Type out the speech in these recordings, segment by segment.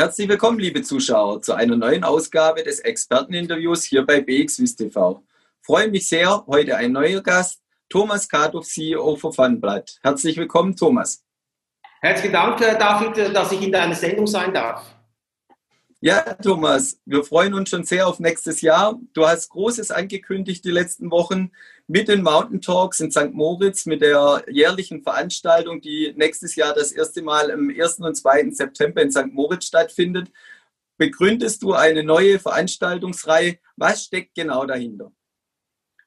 Herzlich willkommen, liebe Zuschauer, zu einer neuen Ausgabe des Experteninterviews hier bei BXWIS TV. Freue mich sehr, heute ein neuer Gast, Thomas Kadow, CEO von Funblatt. Herzlich willkommen, Thomas. Herzlichen Dank, äh, David, äh, dass ich in deiner Sendung sein darf. Ja, Thomas, wir freuen uns schon sehr auf nächstes Jahr. Du hast Großes angekündigt die letzten Wochen mit den Mountain Talks in St. Moritz, mit der jährlichen Veranstaltung, die nächstes Jahr das erste Mal am 1. und 2. September in St. Moritz stattfindet. Begründest du eine neue Veranstaltungsreihe? Was steckt genau dahinter?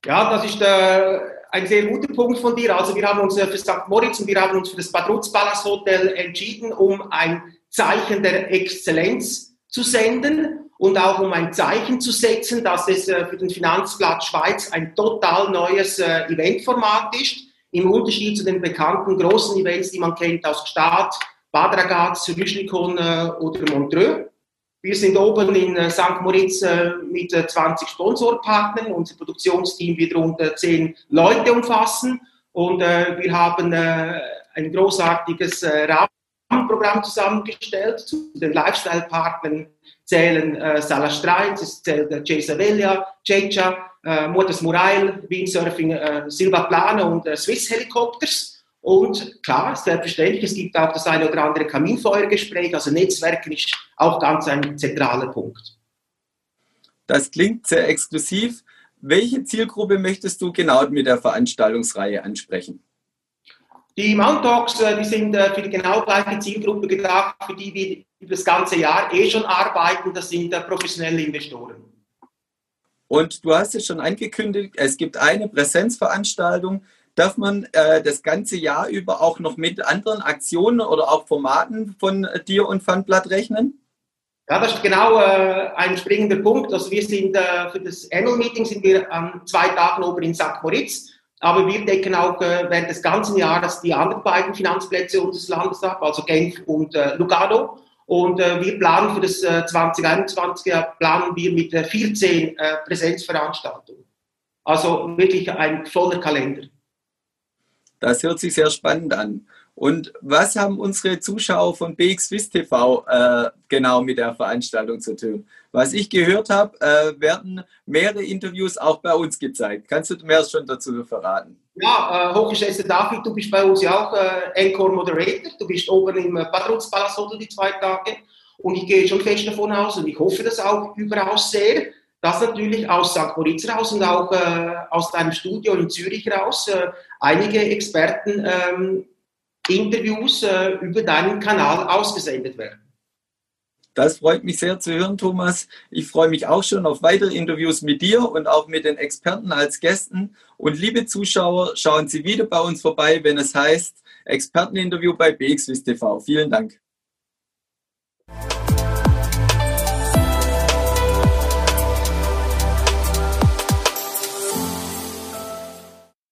Ja, das ist äh, ein sehr guter Punkt von dir. Also wir haben uns äh, für St. Moritz und wir haben uns für das Badruz Palace Hotel entschieden, um ein Zeichen der Exzellenz zu senden und auch um ein Zeichen zu setzen, dass es äh, für den Finanzblatt Schweiz ein total neues äh, Eventformat ist, im Unterschied zu den bekannten großen Events, die man kennt aus Gstaad, Bad Ragaz, Rüschlikon äh, oder Montreux. Wir sind oben in St. Moritz mit 20 Sponsorpartnern. Unser Produktionsteam wird rund 10 Leute umfassen und wir haben ein großartiges Rahmen Programm zusammengestellt. Zu den Lifestyle-Partnern zählen äh, Salah Streit, es zählt äh, Jay Savelia, Checha, äh, Motors Murail, Windsurfing, äh, Silva Plana und äh, Swiss Helicopters. Und klar, selbstverständlich, es gibt auch das eine oder andere Kaminfeuergespräch, also Netzwerken ist auch ganz ein zentraler Punkt. Das klingt sehr exklusiv. Welche Zielgruppe möchtest du genau mit der Veranstaltungsreihe ansprechen? Die Mountalks, äh, die sind äh, für die genau gleiche Zielgruppe gedacht, für die wir über das ganze Jahr eh schon arbeiten. Das sind äh, professionelle Investoren. Und du hast es schon angekündigt, es gibt eine Präsenzveranstaltung. Darf man äh, das ganze Jahr über auch noch mit anderen Aktionen oder auch Formaten von dir und Funblatt rechnen? Ja, das ist genau äh, ein springender Punkt. Also wir sind äh, für das Annual Meeting sind wir an zwei Tagen oben in St. Moritz aber wir decken auch äh, während des ganzen Jahres die anderen beiden Finanzplätze unseres Landes ab, also Genf und äh, Lugano. Und äh, wir planen für das äh, 2021 planen wir mit äh, 14 äh, Präsenzveranstaltungen. Also wirklich ein voller Kalender. Das hört sich sehr spannend an. Und was haben unsere Zuschauer von BXWIS TV äh, genau mit der Veranstaltung zu tun? Was ich gehört habe, äh, werden mehrere Interviews auch bei uns gezeigt. Kannst du mehr schon dazu verraten? Ja, äh, hochgeschätzter David, du bist bei uns ja auch äh, Encore Moderator. Du bist oben im äh, Patrons Hotel die zwei Tage. Und ich gehe schon fest davon aus und ich hoffe das auch überaus sehr, dass natürlich aus St. Moritz raus und auch äh, aus deinem Studio in Zürich raus äh, einige Experten ähm, Interviews äh, über deinen Kanal ausgesendet werden. Das freut mich sehr zu hören, Thomas. Ich freue mich auch schon auf weitere Interviews mit dir und auch mit den Experten als Gästen. Und liebe Zuschauer, schauen Sie wieder bei uns vorbei, wenn es heißt Experteninterview bei BXWIS TV. Vielen Dank.